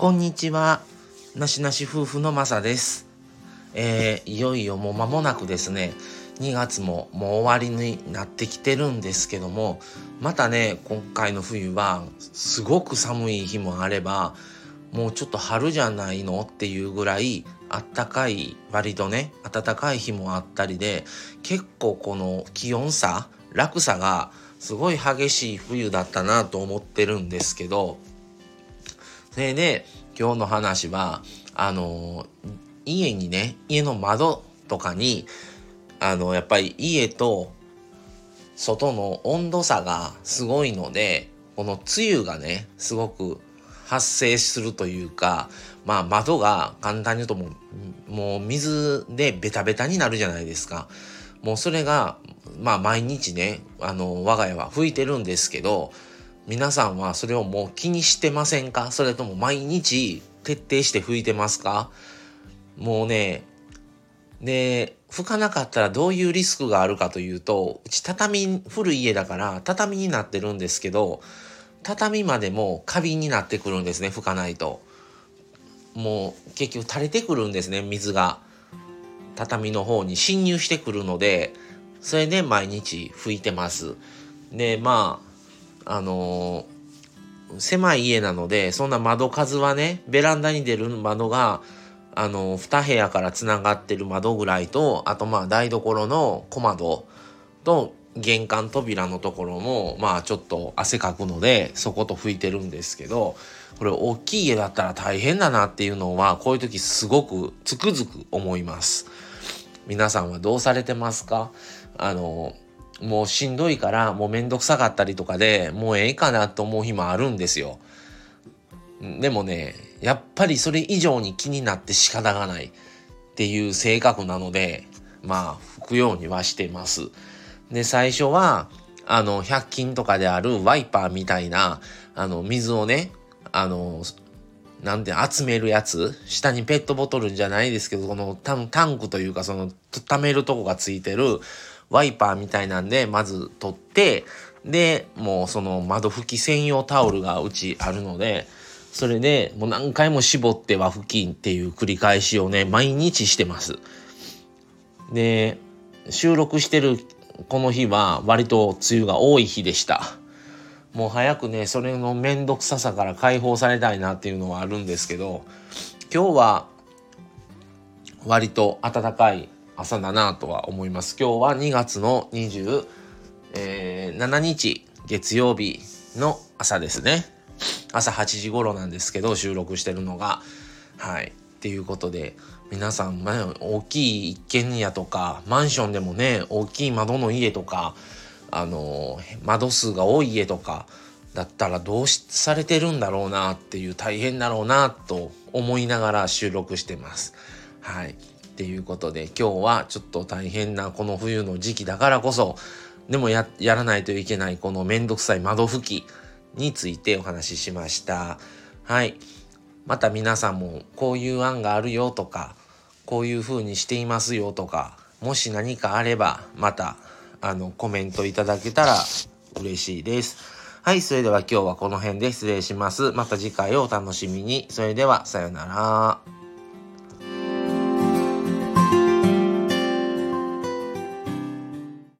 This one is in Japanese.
こんにちは。なしなし夫婦のまさです。えーいよいよもう間もなくですね、2月ももう終わりになってきてるんですけども、またね、今回の冬はすごく寒い日もあれば、もうちょっと春じゃないのっていうぐらいあったかい、割とね、暖かい日もあったりで、結構この気温差、落差がすごい激しい冬だったなと思ってるんですけど、それで今日の話はあの家にね家の窓とかにあのやっぱり家と外の温度差がすごいのでこの梅雨がねすごく発生するというかまあ窓が簡単に言うともうもう水でベタベタになるじゃないですか。もうそれがまあ毎日ねあの我が家は拭いてるんですけど皆さんはそれをもう気にしてませんか？それとも毎日徹底して拭いてますか？もうね、で、拭かなかったらどういうリスクがあるかというと、うち畳、古い家だから畳になってるんですけど、畳までもカビになってくるんですね、拭かないと。もう結局垂れてくるんですね、水が。畳の方に侵入してくるので、それで毎日拭いてます。で、まあ、あのー狭い家なので、そんな窓数はね、ベランダに出る窓が、あの、2部屋からつながってる窓ぐらいと、あとまあ台所の小窓と玄関扉のところも、まあちょっと汗かくので、そこと拭いてるんですけど、これ大きい家だったら大変だなっていうのは、こういう時すごくつくづく思います。皆さんはどうされてますか？あの、もうしんどいから、もうめんどくさかったりとかでもうええかなと思う日もあるんですよ。でもね、やっぱりそれ以上に気になって仕方がないっていう性格なので、まあ、拭くようにはしてます。で、最初は、あの、100均とかであるワイパーみたいな、あの、水をね、あの、なんて集めるやつ下にペットボトルじゃないですけどこのタンクというかその溜めるとこがついてるワイパーみたいなんでまず取ってでもうその窓拭き専用タオルがうちあるのでそれでもう何回も絞っては拭きっていう繰り返しをね毎日してます。で収録してるこの日は割と梅雨が多い日でした。もう早くねそれの面倒くささから解放されたいなっていうのはあるんですけど今日は割と暖かい朝だなとは思います今日は2月の27日月曜日の朝ですね朝8時頃なんですけど収録してるのがはいっていうことで皆さん、まあ、大きい一軒家とかマンションでもね大きい窓の家とかあの窓数が多い家とかだったらどうされてるんだろうなっていう大変だろうなと思いながら収録してます。はい。っていうことで今日はちょっと大変なこの冬の時期だからこそでもややらないといけないこのめんどくさい窓拭きについてお話ししました。はい。また皆さんもこういう案があるよとかこういう風にしていますよとかもし何かあればまたあのコメントいただけたら嬉しいです。はい、それでは今日はこの辺で失礼します。また次回をお楽しみに。それではさようなら。